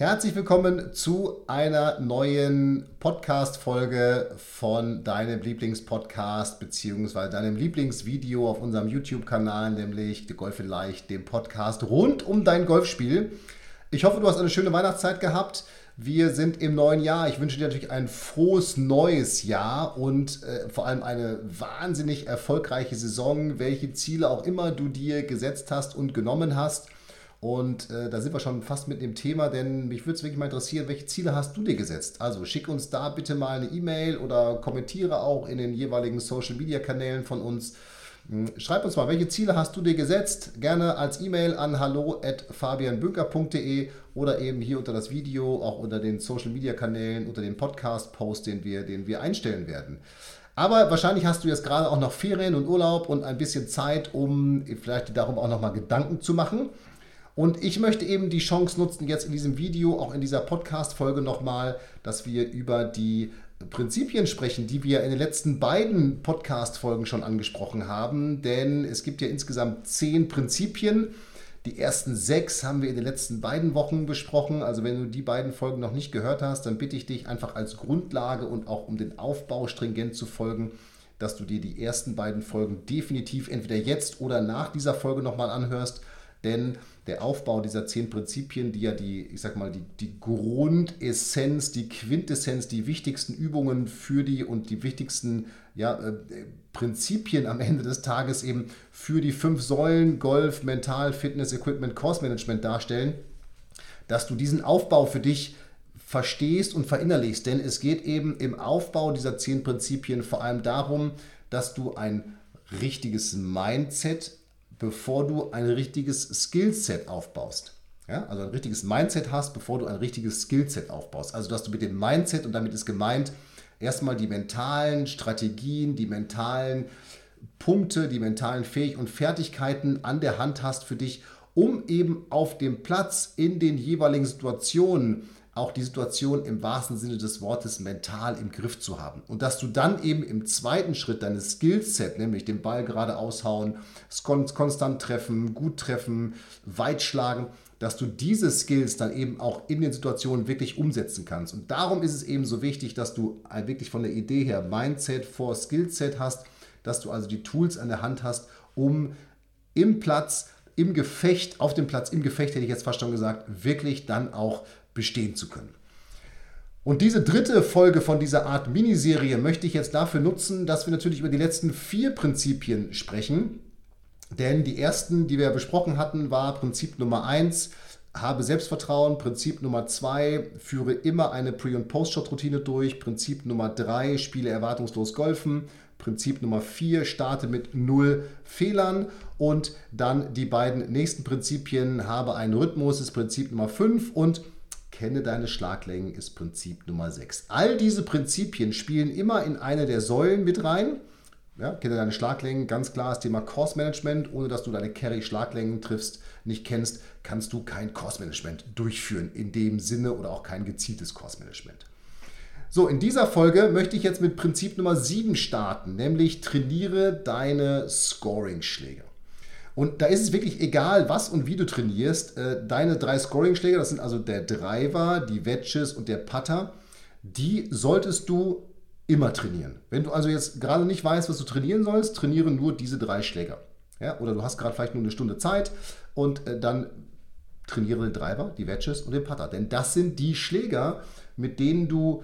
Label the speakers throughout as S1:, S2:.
S1: Herzlich willkommen zu einer neuen Podcast-Folge von deinem Lieblingspodcast bzw. deinem Lieblingsvideo auf unserem YouTube-Kanal, nämlich The Golf in Leicht, dem Podcast rund um dein Golfspiel. Ich hoffe, du hast eine schöne Weihnachtszeit gehabt. Wir sind im neuen Jahr. Ich wünsche dir natürlich ein frohes neues Jahr und äh, vor allem eine wahnsinnig erfolgreiche Saison, welche Ziele auch immer du dir gesetzt hast und genommen hast. Und äh, da sind wir schon fast mit dem Thema, denn mich würde es wirklich mal interessieren, welche Ziele hast du dir gesetzt? Also schick uns da bitte mal eine E-Mail oder kommentiere auch in den jeweiligen Social-Media-Kanälen von uns. Hm, schreib uns mal, welche Ziele hast du dir gesetzt? Gerne als E-Mail an hallo@fabianbünker.de oder eben hier unter das Video, auch unter den Social-Media-Kanälen, unter dem Podcast-Post, den wir, den wir einstellen werden. Aber wahrscheinlich hast du jetzt gerade auch noch Ferien und Urlaub und ein bisschen Zeit, um vielleicht darum auch nochmal Gedanken zu machen. Und ich möchte eben die Chance nutzen, jetzt in diesem Video, auch in dieser Podcast-Folge nochmal, dass wir über die Prinzipien sprechen, die wir in den letzten beiden Podcast-Folgen schon angesprochen haben. Denn es gibt ja insgesamt zehn Prinzipien. Die ersten sechs haben wir in den letzten beiden Wochen besprochen. Also wenn du die beiden Folgen noch nicht gehört hast, dann bitte ich dich einfach als Grundlage und auch um den Aufbau stringent zu folgen, dass du dir die ersten beiden Folgen definitiv entweder jetzt oder nach dieser Folge nochmal anhörst. Denn der Aufbau dieser zehn Prinzipien, die ja die, ich sag mal, die, die Grundessenz, die Quintessenz, die wichtigsten Übungen für die und die wichtigsten ja, äh, Prinzipien am Ende des Tages eben für die fünf Säulen Golf, Mental, Fitness, Equipment, Course Management darstellen, dass du diesen Aufbau für dich verstehst und verinnerlichst. Denn es geht eben im Aufbau dieser zehn Prinzipien vor allem darum, dass du ein richtiges Mindset bevor du ein richtiges Skillset aufbaust. Ja, also ein richtiges Mindset hast, bevor du ein richtiges Skillset aufbaust. Also, dass du mit dem Mindset, und damit ist gemeint, erstmal die mentalen Strategien, die mentalen Punkte, die mentalen Fähigkeiten und Fertigkeiten an der Hand hast für dich, um eben auf dem Platz in den jeweiligen Situationen auch die Situation im wahrsten Sinne des Wortes mental im Griff zu haben. Und dass du dann eben im zweiten Schritt deines Skillset, nämlich den Ball gerade aushauen, konstant treffen, gut treffen, weit schlagen, dass du diese Skills dann eben auch in den Situationen wirklich umsetzen kannst. Und darum ist es eben so wichtig, dass du wirklich von der Idee her Mindset vor Skillset hast, dass du also die Tools an der Hand hast, um im Platz, im Gefecht, auf dem Platz, im Gefecht hätte ich jetzt fast schon gesagt, wirklich dann auch bestehen zu können. Und diese dritte Folge von dieser Art Miniserie möchte ich jetzt dafür nutzen, dass wir natürlich über die letzten vier Prinzipien sprechen. Denn die ersten, die wir besprochen hatten, war Prinzip Nummer eins, habe Selbstvertrauen. Prinzip Nummer zwei, führe immer eine Pre- und Post-Shot-Routine durch. Prinzip Nummer drei, spiele erwartungslos Golfen. Prinzip Nummer vier, starte mit null Fehlern. Und dann die beiden nächsten Prinzipien, habe einen Rhythmus, ist Prinzip Nummer fünf und Kenne deine Schlaglängen ist Prinzip Nummer 6. All diese Prinzipien spielen immer in eine der Säulen mit rein. Ja, kenne deine Schlaglängen, ganz klar das Thema Course Management. Ohne dass du deine Carry-Schlaglängen triffst, nicht kennst, kannst du kein Course Management durchführen. In dem Sinne oder auch kein gezieltes Course Management. So, in dieser Folge möchte ich jetzt mit Prinzip Nummer 7 starten, nämlich trainiere deine Scoring-Schläge. Und da ist es wirklich egal, was und wie du trainierst. Äh, deine drei Scoring-Schläge, das sind also der Driver, die Wedges und der Putter, die solltest du immer trainieren. Wenn du also jetzt gerade nicht weißt, was du trainieren sollst, trainiere nur diese drei Schläger. Ja, oder du hast gerade vielleicht nur eine Stunde Zeit und äh, dann trainiere den Driver, die Wedges und den Putter. Denn das sind die Schläger, mit denen du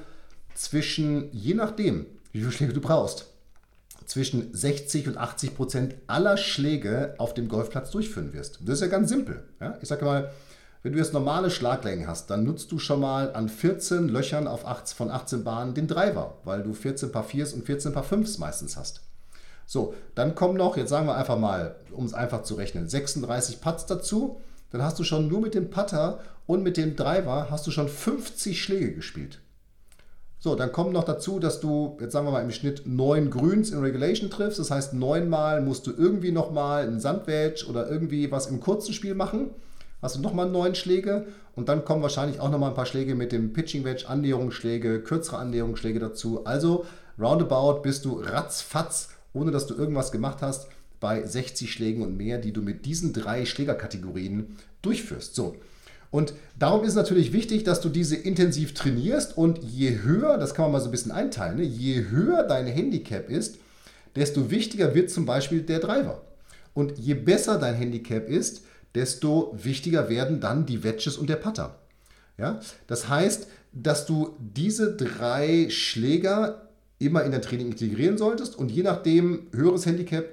S1: zwischen, je nachdem, wie viele Schläge du brauchst, zwischen 60 und 80 Prozent aller Schläge auf dem Golfplatz durchführen wirst. Das ist ja ganz simpel. Ja? Ich sage mal, wenn du jetzt normale Schlaglängen hast, dann nutzt du schon mal an 14 Löchern auf 8, von 18 Bahnen den Driver, weil du 14 Paar 4s und 14 Paar 5s meistens hast. So, dann kommen noch, jetzt sagen wir einfach mal, um es einfach zu rechnen, 36 Putts dazu. Dann hast du schon nur mit dem Putter und mit dem Driver hast du schon 50 Schläge gespielt. So, dann kommt noch dazu, dass du, jetzt sagen wir mal im Schnitt neun Grüns in Regulation triffst. Das heißt, neunmal musst du irgendwie nochmal einen Sandwedge oder irgendwie was im kurzen Spiel machen. Hast du nochmal neun Schläge und dann kommen wahrscheinlich auch nochmal ein paar Schläge mit dem Pitching Wedge, Annäherungsschläge, kürzere Annäherungsschläge dazu. Also roundabout bist du ratzfatz, ohne dass du irgendwas gemacht hast, bei 60 Schlägen und mehr, die du mit diesen drei Schlägerkategorien durchführst. So, und darum ist natürlich wichtig, dass du diese intensiv trainierst und je höher, das kann man mal so ein bisschen einteilen, ne, je höher dein Handicap ist, desto wichtiger wird zum Beispiel der Driver. Und je besser dein Handicap ist, desto wichtiger werden dann die Wedges und der Putter. Ja? Das heißt, dass du diese drei Schläger immer in dein Training integrieren solltest und je nachdem höheres Handicap,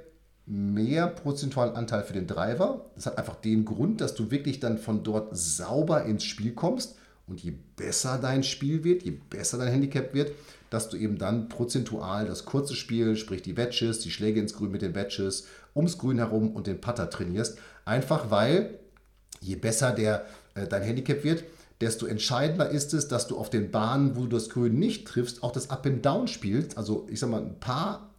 S1: mehr prozentualen Anteil für den Driver. Das hat einfach den Grund, dass du wirklich dann von dort sauber ins Spiel kommst. Und je besser dein Spiel wird, je besser dein Handicap wird, dass du eben dann prozentual das kurze Spiel, sprich die Wedges, die Schläge ins Grün mit den Wedges, ums Grün herum und den Putter trainierst. Einfach weil, je besser der, äh, dein Handicap wird, desto entscheidender ist es, dass du auf den Bahnen, wo du das Grün nicht triffst, auch das Up and Down spielst. Also ich sag mal, ein paar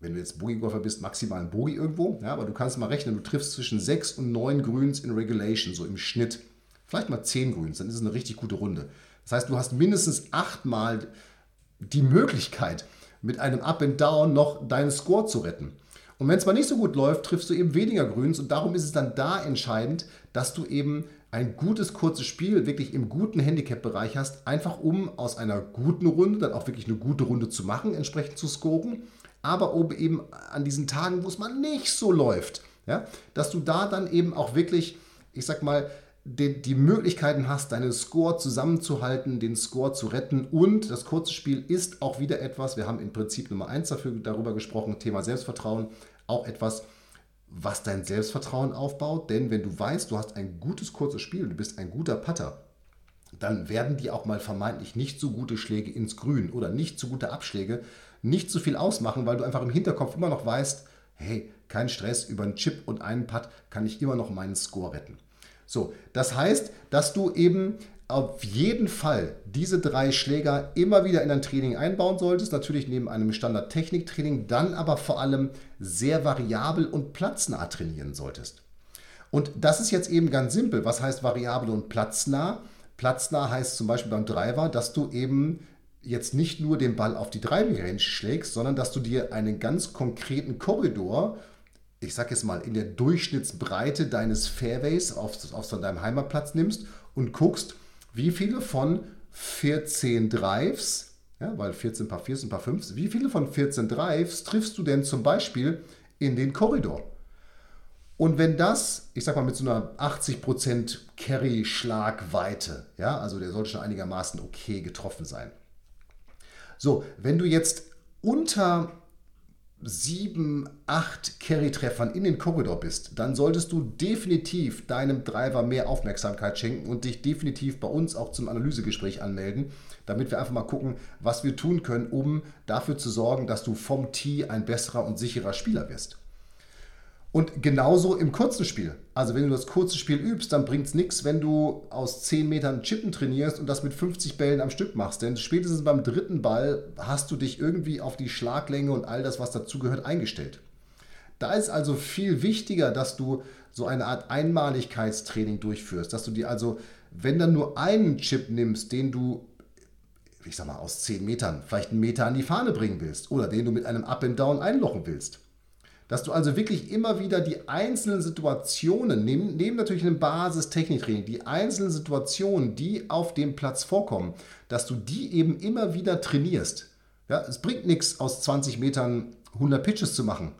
S1: wenn du jetzt Boogie-Golfer bist, maximal ein Boogie irgendwo. Ja, aber du kannst mal rechnen, du triffst zwischen 6 und 9 Grüns in Regulation, so im Schnitt. Vielleicht mal 10 Grüns, dann ist es eine richtig gute Runde. Das heißt, du hast mindestens achtmal die Möglichkeit, mit einem Up and Down noch deinen Score zu retten. Und wenn es mal nicht so gut läuft, triffst du eben weniger Grüns und darum ist es dann da entscheidend, dass du eben ein gutes kurzes Spiel wirklich im guten Handicap-Bereich hast, einfach um aus einer guten Runde dann auch wirklich eine gute Runde zu machen, entsprechend zu scoren aber eben an diesen Tagen, wo es mal nicht so läuft, ja, dass du da dann eben auch wirklich, ich sag mal, die, die Möglichkeiten hast, deinen Score zusammenzuhalten, den Score zu retten. Und das kurze Spiel ist auch wieder etwas, wir haben im Prinzip Nummer eins dafür darüber gesprochen, Thema Selbstvertrauen, auch etwas, was dein Selbstvertrauen aufbaut, denn wenn du weißt, du hast ein gutes kurzes Spiel, du bist ein guter Putter, dann werden dir auch mal vermeintlich nicht so gute Schläge ins Grün oder nicht so gute Abschläge nicht so viel ausmachen, weil du einfach im Hinterkopf immer noch weißt, hey, kein Stress, über einen Chip und einen Putt kann ich immer noch meinen Score retten. So, das heißt, dass du eben auf jeden Fall diese drei Schläger immer wieder in dein Training einbauen solltest. Natürlich neben einem Standard-Technik-Training, dann aber vor allem sehr variabel und platznah trainieren solltest. Und das ist jetzt eben ganz simpel. Was heißt variabel und platznah? Platznah heißt zum Beispiel beim Driver, dass du eben jetzt nicht nur den Ball auf die Driving Range schlägst, sondern dass du dir einen ganz konkreten Korridor, ich sag jetzt mal in der Durchschnittsbreite deines Fairways auf, auf deinem Heimatplatz nimmst und guckst, wie viele von 14 Drives, ja, weil 14 Paar 4 sind Paar 5, wie viele von 14 Drives triffst du denn zum Beispiel in den Korridor? Und wenn das, ich sag mal, mit so einer 80% Carry-Schlagweite, ja, also der sollte schon einigermaßen okay getroffen sein, so, wenn du jetzt unter sieben, acht Carry-Treffern in den Korridor bist, dann solltest du definitiv deinem Driver mehr Aufmerksamkeit schenken und dich definitiv bei uns auch zum Analysegespräch anmelden, damit wir einfach mal gucken, was wir tun können, um dafür zu sorgen, dass du vom Tee ein besserer und sicherer Spieler wirst. Und genauso im kurzen Spiel. Also wenn du das kurze Spiel übst, dann bringt es nichts, wenn du aus 10 Metern Chippen trainierst und das mit 50 Bällen am Stück machst. Denn spätestens beim dritten Ball hast du dich irgendwie auf die Schlaglänge und all das, was dazugehört, eingestellt. Da ist also viel wichtiger, dass du so eine Art Einmaligkeitstraining durchführst. Dass du dir also, wenn dann nur einen Chip nimmst, den du ich sag mal, aus 10 Metern vielleicht einen Meter an die Fahne bringen willst oder den du mit einem Up and Down einlochen willst, dass du also wirklich immer wieder die einzelnen Situationen, neben, neben natürlich einem Basis-Techniktraining, die einzelnen Situationen, die auf dem Platz vorkommen, dass du die eben immer wieder trainierst. Ja, es bringt nichts, aus 20 Metern 100 Pitches zu machen,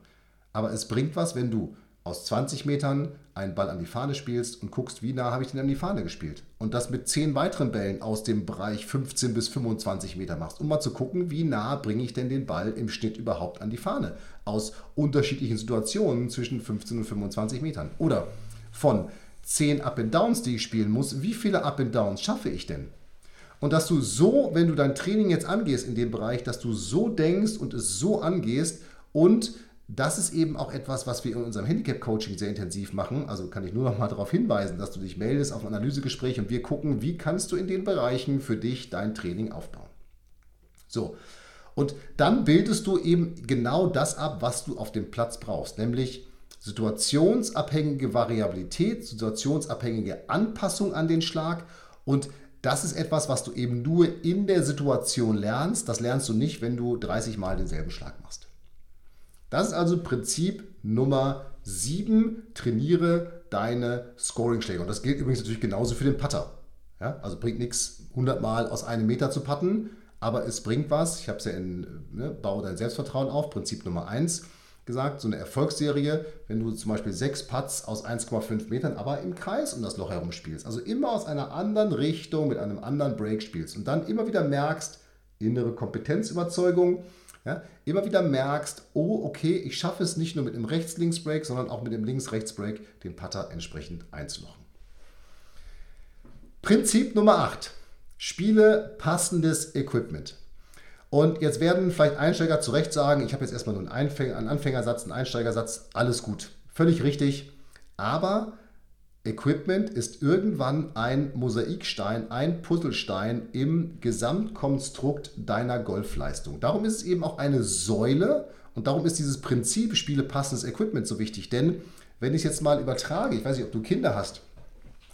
S1: aber es bringt was, wenn du aus 20 Metern einen Ball an die Fahne spielst und guckst, wie nah habe ich den an die Fahne gespielt. Und das mit 10 weiteren Bällen aus dem Bereich 15 bis 25 Meter machst, um mal zu gucken, wie nah bringe ich denn den Ball im Schnitt überhaupt an die Fahne. Aus unterschiedlichen Situationen zwischen 15 und 25 Metern. Oder von 10 Up-and-Downs, die ich spielen muss, wie viele Up-and-Downs schaffe ich denn? Und dass du so, wenn du dein Training jetzt angehst in dem Bereich, dass du so denkst und es so angehst und das ist eben auch etwas, was wir in unserem Handicap-Coaching sehr intensiv machen. Also kann ich nur noch mal darauf hinweisen, dass du dich meldest auf ein Analysegespräch und wir gucken, wie kannst du in den Bereichen für dich dein Training aufbauen. So, und dann bildest du eben genau das ab, was du auf dem Platz brauchst, nämlich situationsabhängige Variabilität, situationsabhängige Anpassung an den Schlag und das ist etwas, was du eben nur in der Situation lernst. Das lernst du nicht, wenn du 30 Mal denselben Schlag machst. Das ist also Prinzip Nummer 7. Trainiere deine Scoring-Schläge. Und das gilt übrigens natürlich genauso für den Putter. Ja, also bringt nichts, 100 Mal aus einem Meter zu putten, aber es bringt was. Ich habe es ja in ne, Baue dein Selbstvertrauen auf, Prinzip Nummer 1 gesagt, so eine Erfolgsserie, wenn du zum Beispiel sechs Putts aus 1,5 Metern, aber im Kreis um das Loch herum spielst. Also immer aus einer anderen Richtung mit einem anderen Break spielst und dann immer wieder merkst, innere Kompetenzüberzeugung, ja, immer wieder merkst, oh, okay, ich schaffe es nicht nur mit dem Rechts-Links-Break, sondern auch mit dem Links-Rechts-Break den Putter entsprechend einzulochen. Prinzip Nummer 8. Spiele passendes Equipment. Und jetzt werden vielleicht Einsteiger zu Recht sagen, ich habe jetzt erstmal nur einen, Einfänger, einen Anfängersatz, einen Einsteigersatz, alles gut. Völlig richtig. Aber Equipment ist irgendwann ein Mosaikstein, ein Puzzlestein im Gesamtkonstrukt deiner Golfleistung. Darum ist es eben auch eine Säule und darum ist dieses Prinzip Spiele passendes Equipment so wichtig. Denn wenn ich es jetzt mal übertrage, ich weiß nicht, ob du Kinder hast,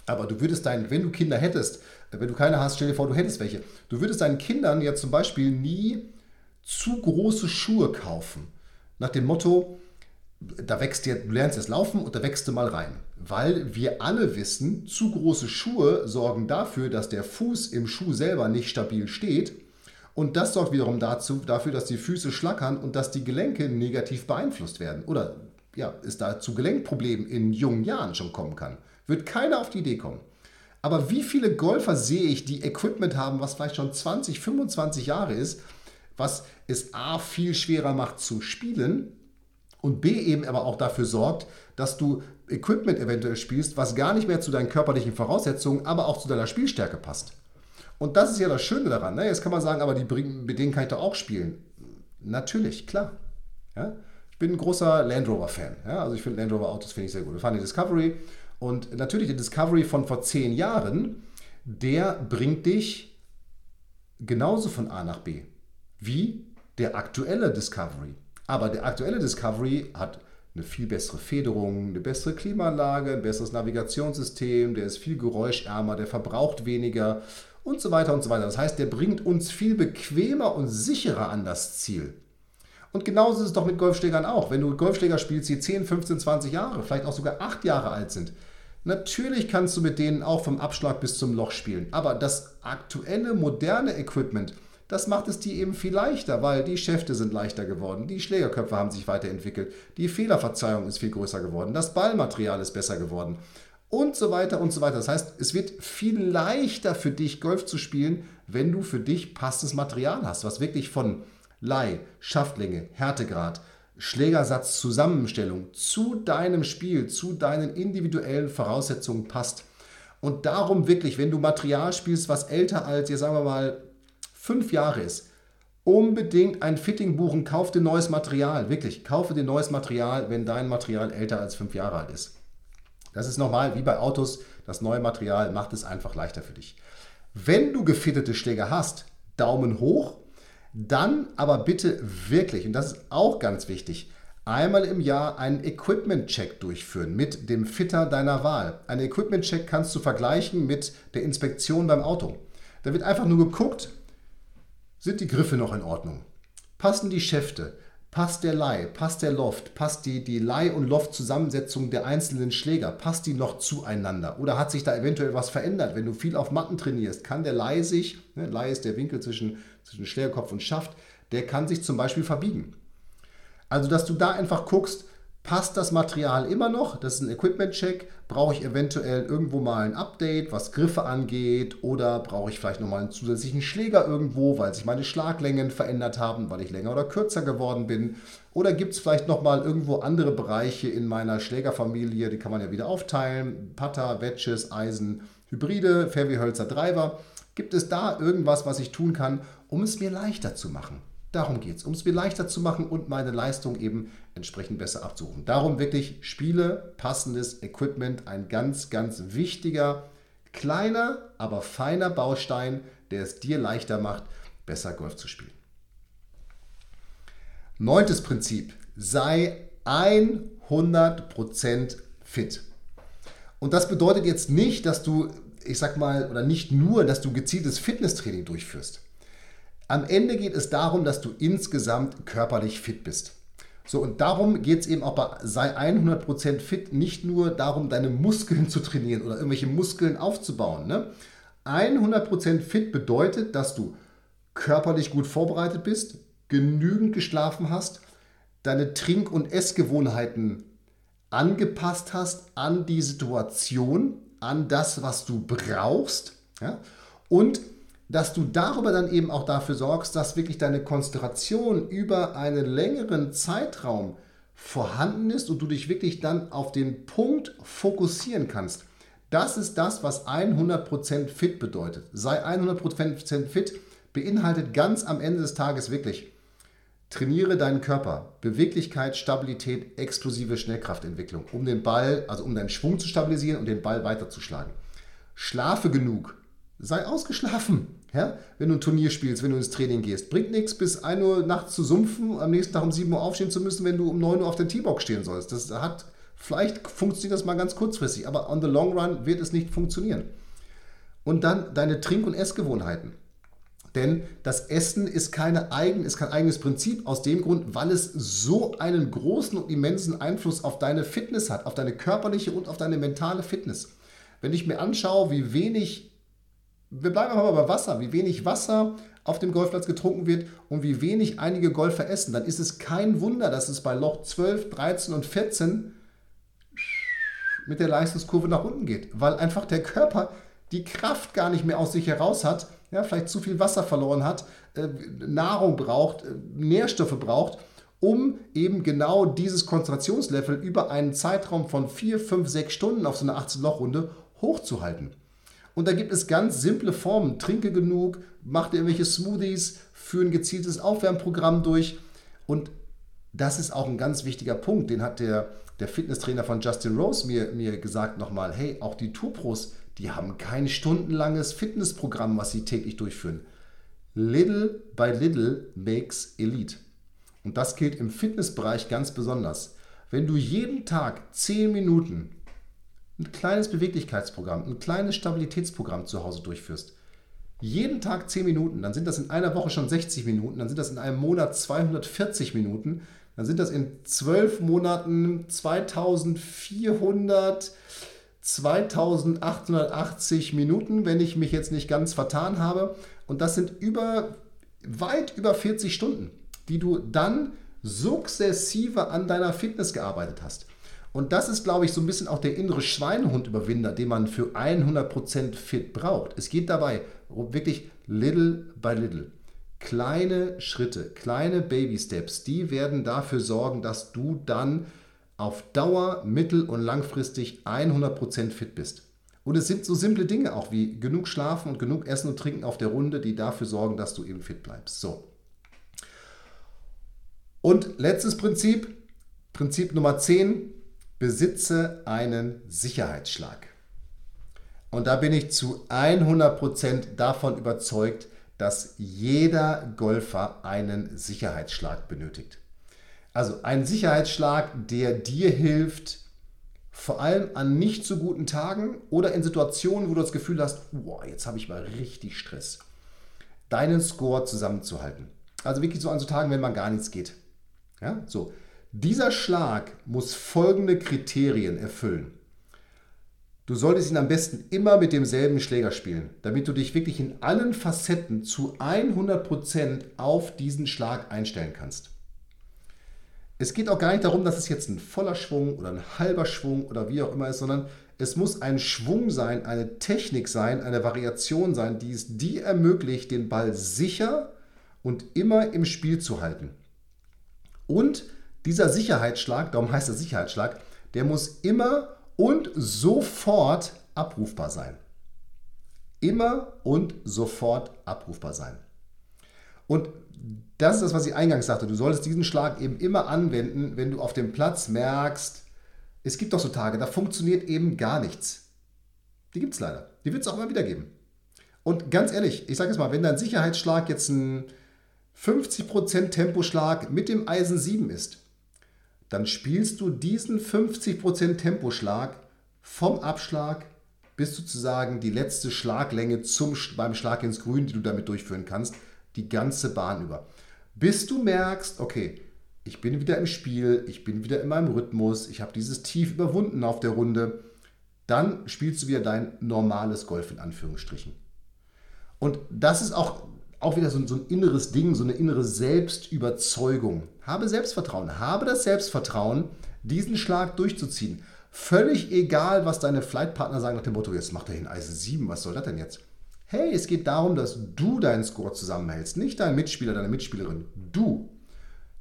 S1: aber du würdest deinen, wenn du Kinder hättest, wenn du keine hast, stell dir vor, du hättest welche, du würdest deinen Kindern ja zum Beispiel nie zu große Schuhe kaufen. Nach dem Motto, da wächst dir, du lernst jetzt laufen und da wächst du mal rein. Weil wir alle wissen, zu große Schuhe sorgen dafür, dass der Fuß im Schuh selber nicht stabil steht. Und das sorgt wiederum dazu, dafür, dass die Füße schlackern und dass die Gelenke negativ beeinflusst werden. Oder ja, es da zu Gelenkproblemen in jungen Jahren schon kommen kann. Wird keiner auf die Idee kommen. Aber wie viele Golfer sehe ich, die Equipment haben, was vielleicht schon 20, 25 Jahre ist, was es A viel schwerer macht zu spielen und B eben aber auch dafür sorgt, dass du Equipment eventuell spielst, was gar nicht mehr zu deinen körperlichen Voraussetzungen, aber auch zu deiner Spielstärke passt. Und das ist ja das Schöne daran. Ne? Jetzt kann man sagen, aber die, mit denen kann ich doch auch spielen. Natürlich, klar. Ja? Ich bin ein großer Land Rover-Fan. Ja? Also ich finde Land Rover-Autos finde ich sehr gut. Wir fahren die Discovery und natürlich der Discovery von vor zehn Jahren, der bringt dich genauso von A nach B wie der aktuelle Discovery. Aber der aktuelle Discovery hat eine viel bessere Federung, eine bessere Klimaanlage, ein besseres Navigationssystem, der ist viel geräuschärmer, der verbraucht weniger und so weiter und so weiter. Das heißt, der bringt uns viel bequemer und sicherer an das Ziel. Und genauso ist es doch mit Golfschlägern auch. Wenn du Golfschläger spielst, die 10, 15, 20 Jahre, vielleicht auch sogar 8 Jahre alt sind, Natürlich kannst du mit denen auch vom Abschlag bis zum Loch spielen, aber das aktuelle moderne Equipment, das macht es dir eben viel leichter, weil die Schäfte sind leichter geworden, die Schlägerköpfe haben sich weiterentwickelt, die Fehlerverzeihung ist viel größer geworden, das Ballmaterial ist besser geworden und so weiter und so weiter. Das heißt, es wird viel leichter für dich Golf zu spielen, wenn du für dich passendes Material hast, was wirklich von Leih, Schaftlänge, Härtegrad, Schlägersatzzusammenstellung zu deinem Spiel, zu deinen individuellen Voraussetzungen passt. Und darum wirklich, wenn du Material spielst, was älter als, jetzt sagen wir mal, fünf Jahre ist, unbedingt ein Fitting buchen, kauf dir neues Material. Wirklich, kaufe dir neues Material, wenn dein Material älter als fünf Jahre alt ist. Das ist normal, wie bei Autos. Das neue Material macht es einfach leichter für dich. Wenn du gefittete Schläger hast, Daumen hoch dann aber bitte wirklich, und das ist auch ganz wichtig, einmal im Jahr einen Equipment-Check durchführen mit dem Fitter deiner Wahl. Ein Equipment-Check kannst du vergleichen mit der Inspektion beim Auto. Da wird einfach nur geguckt, sind die Griffe noch in Ordnung? Passen die Schäfte? Passt der Leih? Passt der Loft? Passt die, die Leih- und Loft-Zusammensetzung der einzelnen Schläger? Passt die noch zueinander? Oder hat sich da eventuell was verändert? Wenn du viel auf Matten trainierst, kann der Leih sich, ne, Leih ist der Winkel zwischen, zwischen Schlägerkopf und Schaft, der kann sich zum Beispiel verbiegen. Also, dass du da einfach guckst, Passt das Material immer noch? Das ist ein Equipment-Check. Brauche ich eventuell irgendwo mal ein Update, was Griffe angeht? Oder brauche ich vielleicht nochmal einen zusätzlichen Schläger irgendwo, weil sich meine Schlaglängen verändert haben, weil ich länger oder kürzer geworden bin? Oder gibt es vielleicht nochmal irgendwo andere Bereiche in meiner Schlägerfamilie, die kann man ja wieder aufteilen? Putter, Wedges, Eisen, Hybride, Fairway-Hölzer, Driver. Gibt es da irgendwas, was ich tun kann, um es mir leichter zu machen? Darum geht es, um es mir leichter zu machen und meine Leistung eben entsprechend besser abzurufen. Darum wirklich Spiele, passendes Equipment, ein ganz, ganz wichtiger, kleiner, aber feiner Baustein, der es dir leichter macht, besser Golf zu spielen. Neuntes Prinzip, sei 100% fit. Und das bedeutet jetzt nicht, dass du, ich sag mal, oder nicht nur, dass du gezieltes Fitnesstraining durchführst. Am Ende geht es darum, dass du insgesamt körperlich fit bist. So, und darum geht es eben auch bei sei 100% fit, nicht nur darum, deine Muskeln zu trainieren oder irgendwelche Muskeln aufzubauen. Ne? 100% fit bedeutet, dass du körperlich gut vorbereitet bist, genügend geschlafen hast, deine Trink- und Essgewohnheiten angepasst hast an die Situation, an das, was du brauchst. Ja? Und dass du darüber dann eben auch dafür sorgst, dass wirklich deine Konzentration über einen längeren Zeitraum vorhanden ist und du dich wirklich dann auf den Punkt fokussieren kannst. Das ist das, was 100% fit bedeutet. Sei 100% fit beinhaltet ganz am Ende des Tages wirklich Trainiere deinen Körper. Beweglichkeit, Stabilität, exklusive Schnellkraftentwicklung, um den Ball, also um deinen Schwung zu stabilisieren und den Ball weiterzuschlagen. Schlafe genug. Sei ausgeschlafen. Ja? Wenn du ein Turnier spielst, wenn du ins Training gehst. Bringt nichts, bis 1 Uhr nachts zu sumpfen, am nächsten Tag um 7 Uhr aufstehen zu müssen, wenn du um 9 Uhr auf der T-Box stehen sollst. Das hat, vielleicht funktioniert das mal ganz kurzfristig, aber on the long run wird es nicht funktionieren. Und dann deine Trink- und Essgewohnheiten. Denn das Essen ist, keine eigen, ist kein eigenes Prinzip aus dem Grund, weil es so einen großen und immensen Einfluss auf deine Fitness hat, auf deine körperliche und auf deine mentale Fitness. Wenn ich mir anschaue, wie wenig, wir bleiben aber bei Wasser, wie wenig Wasser auf dem Golfplatz getrunken wird und wie wenig einige Golfer essen, dann ist es kein Wunder, dass es bei Loch 12, 13 und 14 mit der Leistungskurve nach unten geht, weil einfach der Körper die Kraft gar nicht mehr aus sich heraus hat, ja, vielleicht zu viel Wasser verloren hat, äh, Nahrung braucht, äh, Nährstoffe braucht, um eben genau dieses Konzentrationslevel über einen Zeitraum von 4, 5, 6 Stunden auf so einer 18-Loch-Runde hochzuhalten. Und da gibt es ganz simple Formen. Trinke genug, mach dir irgendwelche Smoothies, führe ein gezieltes Aufwärmprogramm durch. Und das ist auch ein ganz wichtiger Punkt, den hat der, der Fitnesstrainer von Justin Rose mir, mir gesagt nochmal. Hey, auch die Tourpros die haben kein stundenlanges Fitnessprogramm, was sie täglich durchführen. Little by little makes elite. Und das gilt im Fitnessbereich ganz besonders. Wenn du jeden Tag 10 Minuten ein kleines Beweglichkeitsprogramm, ein kleines Stabilitätsprogramm zu Hause durchführst, jeden Tag 10 Minuten, dann sind das in einer Woche schon 60 Minuten, dann sind das in einem Monat 240 Minuten, dann sind das in 12 Monaten 2400 2880 Minuten, wenn ich mich jetzt nicht ganz vertan habe. Und das sind über, weit über 40 Stunden, die du dann sukzessive an deiner Fitness gearbeitet hast. Und das ist, glaube ich, so ein bisschen auch der innere Schweinehund-Überwinder, den man für 100% fit braucht. Es geht dabei wirklich little by little. Kleine Schritte, kleine Baby Steps, die werden dafür sorgen, dass du dann auf Dauer, mittel- und langfristig 100% fit bist. Und es sind so simple Dinge auch wie genug Schlafen und genug Essen und Trinken auf der Runde, die dafür sorgen, dass du eben fit bleibst. So. Und letztes Prinzip, Prinzip Nummer 10, besitze einen Sicherheitsschlag. Und da bin ich zu 100% davon überzeugt, dass jeder Golfer einen Sicherheitsschlag benötigt. Also ein Sicherheitsschlag, der dir hilft, vor allem an nicht so guten Tagen oder in Situationen, wo du das Gefühl hast, boah, jetzt habe ich mal richtig Stress, deinen Score zusammenzuhalten. Also wirklich so an so Tagen, wenn man gar nichts geht. Ja, so. Dieser Schlag muss folgende Kriterien erfüllen. Du solltest ihn am besten immer mit demselben Schläger spielen, damit du dich wirklich in allen Facetten zu 100% auf diesen Schlag einstellen kannst. Es geht auch gar nicht darum, dass es jetzt ein voller Schwung oder ein halber Schwung oder wie auch immer ist, sondern es muss ein Schwung sein, eine Technik sein, eine Variation sein, die es dir ermöglicht, den Ball sicher und immer im Spiel zu halten. Und dieser Sicherheitsschlag, darum heißt er Sicherheitsschlag, der muss immer und sofort abrufbar sein. Immer und sofort abrufbar sein. Und das ist das, was ich eingangs sagte. Du solltest diesen Schlag eben immer anwenden, wenn du auf dem Platz merkst, es gibt doch so Tage, da funktioniert eben gar nichts. Die gibt es leider. Die wird es auch immer wieder geben. Und ganz ehrlich, ich sage es mal, wenn dein Sicherheitsschlag jetzt ein 50% Temposchlag mit dem Eisen 7 ist, dann spielst du diesen 50% Temposchlag vom Abschlag bis sozusagen die letzte Schlaglänge zum, beim Schlag ins Grün, die du damit durchführen kannst, die ganze Bahn über. Bis du merkst, okay, ich bin wieder im Spiel, ich bin wieder in meinem Rhythmus, ich habe dieses Tief überwunden auf der Runde, dann spielst du wieder dein normales Golf in Anführungsstrichen. Und das ist auch, auch wieder so, so ein inneres Ding, so eine innere Selbstüberzeugung. Habe Selbstvertrauen, habe das Selbstvertrauen, diesen Schlag durchzuziehen. Völlig egal, was deine Flightpartner sagen nach dem Motto, jetzt macht er hin Eisen 7, was soll das denn jetzt? Hey, es geht darum, dass du deinen Score zusammenhältst, nicht dein Mitspieler, deine Mitspielerin, du.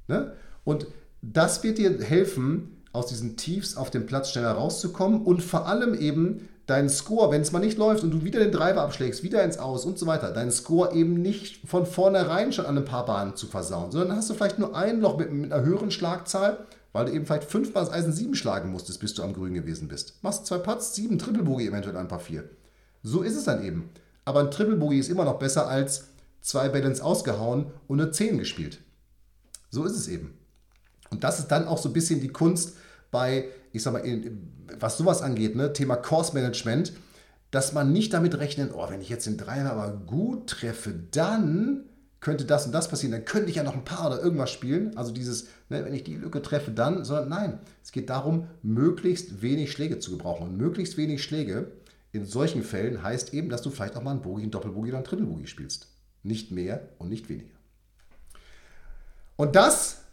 S1: Ne? Und das wird dir helfen, aus diesen Tiefs auf dem Platz schneller rauszukommen und vor allem eben deinen Score, wenn es mal nicht läuft und du wieder den Driver abschlägst, wieder ins Aus und so weiter, deinen Score eben nicht von vornherein schon an ein paar Bahnen zu versauen, sondern hast du vielleicht nur ein Loch mit, mit einer höheren Schlagzahl, weil du eben vielleicht fünfmal das Eisen 7 schlagen musstest, bis du am Grün gewesen bist. Machst zwei Putts, sieben Triple Bogey eventuell ein paar vier. So ist es dann eben. Aber ein Triple Bogey ist immer noch besser als zwei Balance ausgehauen und eine 10 gespielt. So ist es eben. Und das ist dann auch so ein bisschen die Kunst bei, ich sag mal, was sowas angeht, ne, Thema Course Management, dass man nicht damit rechnet, oh, wenn ich jetzt den Dreier aber gut treffe, dann könnte das und das passieren, dann könnte ich ja noch ein paar oder irgendwas spielen. Also dieses, ne, wenn ich die Lücke treffe, dann, sondern nein, es geht darum, möglichst wenig Schläge zu gebrauchen. Und möglichst wenig Schläge in solchen Fällen heißt eben, dass du vielleicht auch mal einen Bogie, einen Doppelbogie oder einen Triple spielst. Nicht mehr und nicht weniger. Und das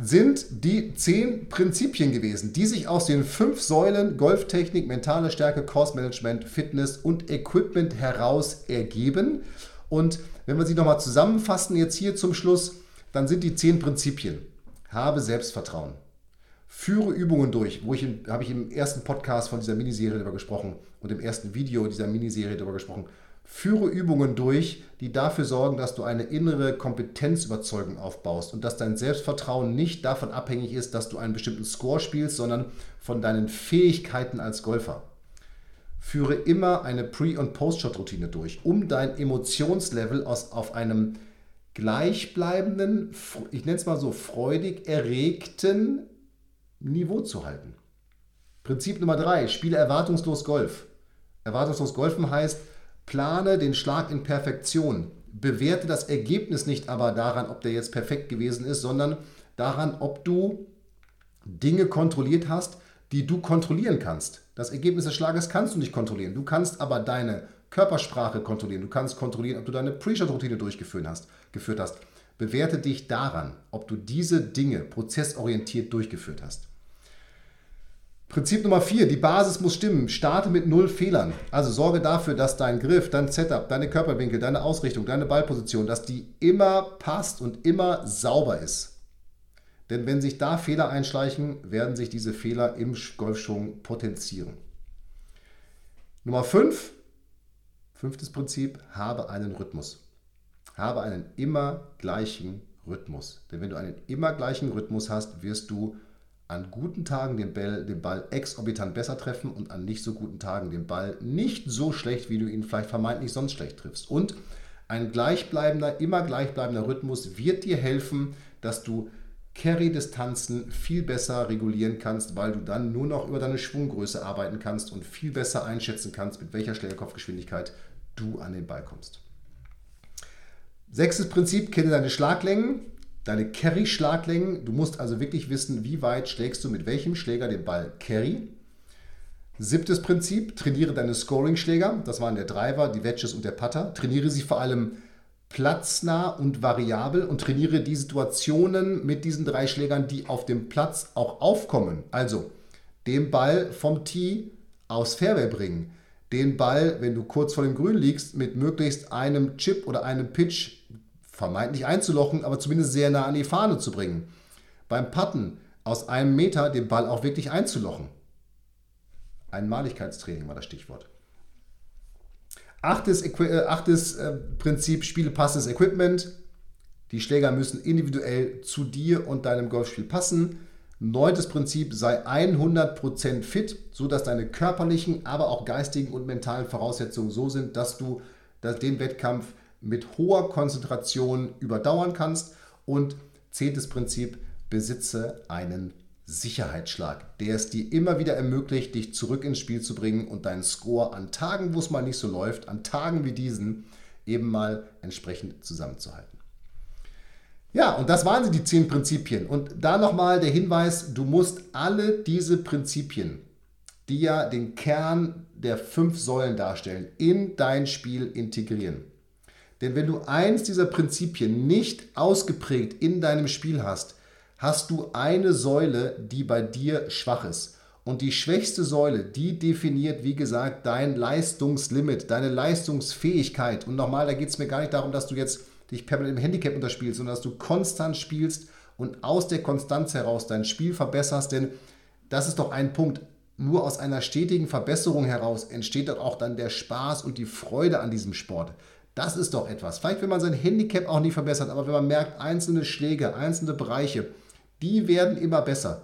S1: sind die zehn Prinzipien gewesen, die sich aus den fünf Säulen Golftechnik, mentale Stärke, Course Management, Fitness und Equipment heraus ergeben. Und wenn wir sie nochmal zusammenfassen, jetzt hier zum Schluss, dann sind die zehn Prinzipien. Habe Selbstvertrauen. Führe Übungen durch, wo ich habe ich im ersten Podcast von dieser Miniserie darüber gesprochen und im ersten Video dieser Miniserie darüber gesprochen. Führe Übungen durch, die dafür sorgen, dass du eine innere Kompetenzüberzeugung aufbaust und dass dein Selbstvertrauen nicht davon abhängig ist, dass du einen bestimmten Score spielst, sondern von deinen Fähigkeiten als Golfer. Führe immer eine Pre- und Post-Shot-Routine durch, um dein Emotionslevel aus, auf einem gleichbleibenden, ich nenne es mal so, freudig erregten Niveau zu halten. Prinzip Nummer drei, spiele erwartungslos Golf. Erwartungslos Golfen heißt, Plane den Schlag in Perfektion. Bewerte das Ergebnis nicht aber daran, ob der jetzt perfekt gewesen ist, sondern daran, ob du Dinge kontrolliert hast, die du kontrollieren kannst. Das Ergebnis des Schlages kannst du nicht kontrollieren. Du kannst aber deine Körpersprache kontrollieren. Du kannst kontrollieren, ob du deine Pre-Shot-Routine durchgeführt hast, geführt hast. Bewerte dich daran, ob du diese Dinge prozessorientiert durchgeführt hast. Prinzip Nummer vier, die Basis muss stimmen. Starte mit null Fehlern. Also sorge dafür, dass dein Griff, dein Setup, deine Körperwinkel, deine Ausrichtung, deine Ballposition, dass die immer passt und immer sauber ist. Denn wenn sich da Fehler einschleichen, werden sich diese Fehler im Golfschwung potenzieren. Nummer fünf, fünftes Prinzip, habe einen Rhythmus. Habe einen immer gleichen Rhythmus. Denn wenn du einen immer gleichen Rhythmus hast, wirst du an guten Tagen den Ball, den Ball exorbitant besser treffen und an nicht so guten Tagen den Ball nicht so schlecht, wie du ihn vielleicht vermeintlich sonst schlecht triffst. Und ein gleichbleibender, immer gleichbleibender Rhythmus wird dir helfen, dass du Carry-Distanzen viel besser regulieren kannst, weil du dann nur noch über deine Schwunggröße arbeiten kannst und viel besser einschätzen kannst, mit welcher Schlägerkopfgeschwindigkeit du an den Ball kommst. Sechstes Prinzip, kenne deine Schlaglängen deine Carry-Schlaglängen. Du musst also wirklich wissen, wie weit schlägst du mit welchem Schläger den Ball Carry. Siebtes Prinzip, trainiere deine Scoring-Schläger. Das waren der Driver, die Wedges und der Putter. Trainiere sie vor allem platznah und variabel und trainiere die Situationen mit diesen drei Schlägern, die auf dem Platz auch aufkommen. Also den Ball vom Tee aufs Fairway bringen. Den Ball, wenn du kurz vor dem Grün liegst, mit möglichst einem Chip oder einem Pitch vermeintlich einzulochen, aber zumindest sehr nah an die Fahne zu bringen. Beim Putten aus einem Meter den Ball auch wirklich einzulochen. Einmaligkeitstraining war das Stichwort. Achtes, äh, achtes äh, Prinzip, spiele passendes Equipment. Die Schläger müssen individuell zu dir und deinem Golfspiel passen. Neuntes Prinzip, sei 100% fit, sodass deine körperlichen, aber auch geistigen und mentalen Voraussetzungen so sind, dass du den Wettkampf mit hoher Konzentration überdauern kannst. Und zehntes Prinzip, besitze einen Sicherheitsschlag, der es dir immer wieder ermöglicht, dich zurück ins Spiel zu bringen und deinen Score an Tagen, wo es mal nicht so läuft, an Tagen wie diesen, eben mal entsprechend zusammenzuhalten. Ja, und das waren sie, die zehn Prinzipien. Und da nochmal der Hinweis, du musst alle diese Prinzipien, die ja den Kern der fünf Säulen darstellen, in dein Spiel integrieren. Denn wenn du eins dieser Prinzipien nicht ausgeprägt in deinem Spiel hast, hast du eine Säule, die bei dir schwach ist. Und die schwächste Säule, die definiert, wie gesagt, dein Leistungslimit, deine Leistungsfähigkeit. Und nochmal, da geht es mir gar nicht darum, dass du jetzt dich permanent im Handicap unterspielst, sondern dass du konstant spielst und aus der Konstanz heraus dein Spiel verbesserst. Denn das ist doch ein Punkt. Nur aus einer stetigen Verbesserung heraus entsteht doch auch dann der Spaß und die Freude an diesem Sport. Das ist doch etwas. Vielleicht, wenn man sein Handicap auch nicht verbessert, aber wenn man merkt, einzelne Schläge, einzelne Bereiche, die werden immer besser.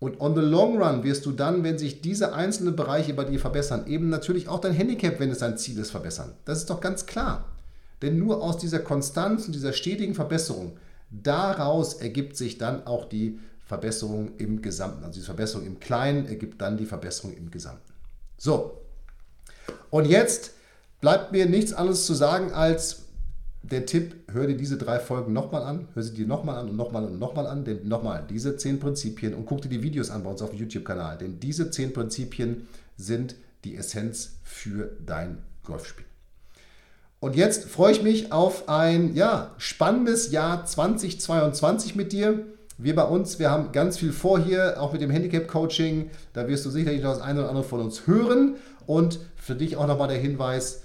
S1: Und on the long run wirst du dann, wenn sich diese einzelnen Bereiche bei dir verbessern, eben natürlich auch dein Handicap, wenn es dein Ziel ist, verbessern. Das ist doch ganz klar. Denn nur aus dieser Konstanz und dieser stetigen Verbesserung, daraus ergibt sich dann auch die Verbesserung im Gesamten. Also die Verbesserung im Kleinen ergibt dann die Verbesserung im Gesamten. So, und jetzt bleibt mir nichts anderes zu sagen als der Tipp, hör dir diese drei Folgen nochmal an, hör sie dir nochmal an und nochmal und nochmal an, denn nochmal, diese zehn Prinzipien und guck dir die Videos an bei uns auf dem YouTube-Kanal, denn diese zehn Prinzipien sind die Essenz für dein Golfspiel. Und jetzt freue ich mich auf ein ja, spannendes Jahr 2022 mit dir. Wir bei uns, wir haben ganz viel vor hier, auch mit dem Handicap-Coaching. Da wirst du sicherlich noch das eine oder andere von uns hören. Und für dich auch nochmal der Hinweis,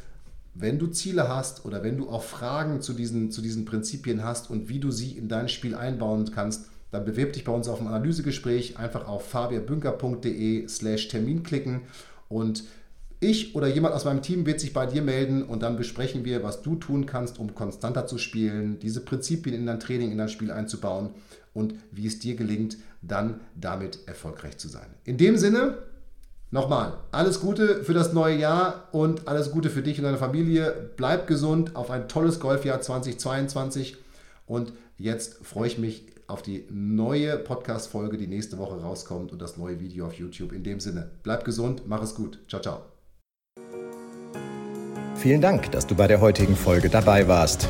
S1: wenn du Ziele hast oder wenn du auch Fragen zu diesen, zu diesen Prinzipien hast und wie du sie in dein Spiel einbauen kannst, dann bewirb dich bei uns auf ein Analysegespräch. Einfach auf fabianbünker.de slash Termin klicken und ich oder jemand aus meinem Team wird sich bei dir melden und dann besprechen wir, was du tun kannst, um konstanter zu spielen, diese Prinzipien in dein Training, in dein Spiel einzubauen und wie es dir gelingt, dann damit erfolgreich zu sein. In dem Sinne, Nochmal, alles Gute für das neue Jahr und alles Gute für dich und deine Familie. Bleib gesund auf ein tolles Golfjahr 2022. Und jetzt freue ich mich auf die neue Podcast-Folge, die nächste Woche rauskommt und das neue Video auf YouTube. In dem Sinne, bleib gesund, mach es gut. Ciao, ciao.
S2: Vielen Dank, dass du bei der heutigen Folge dabei warst.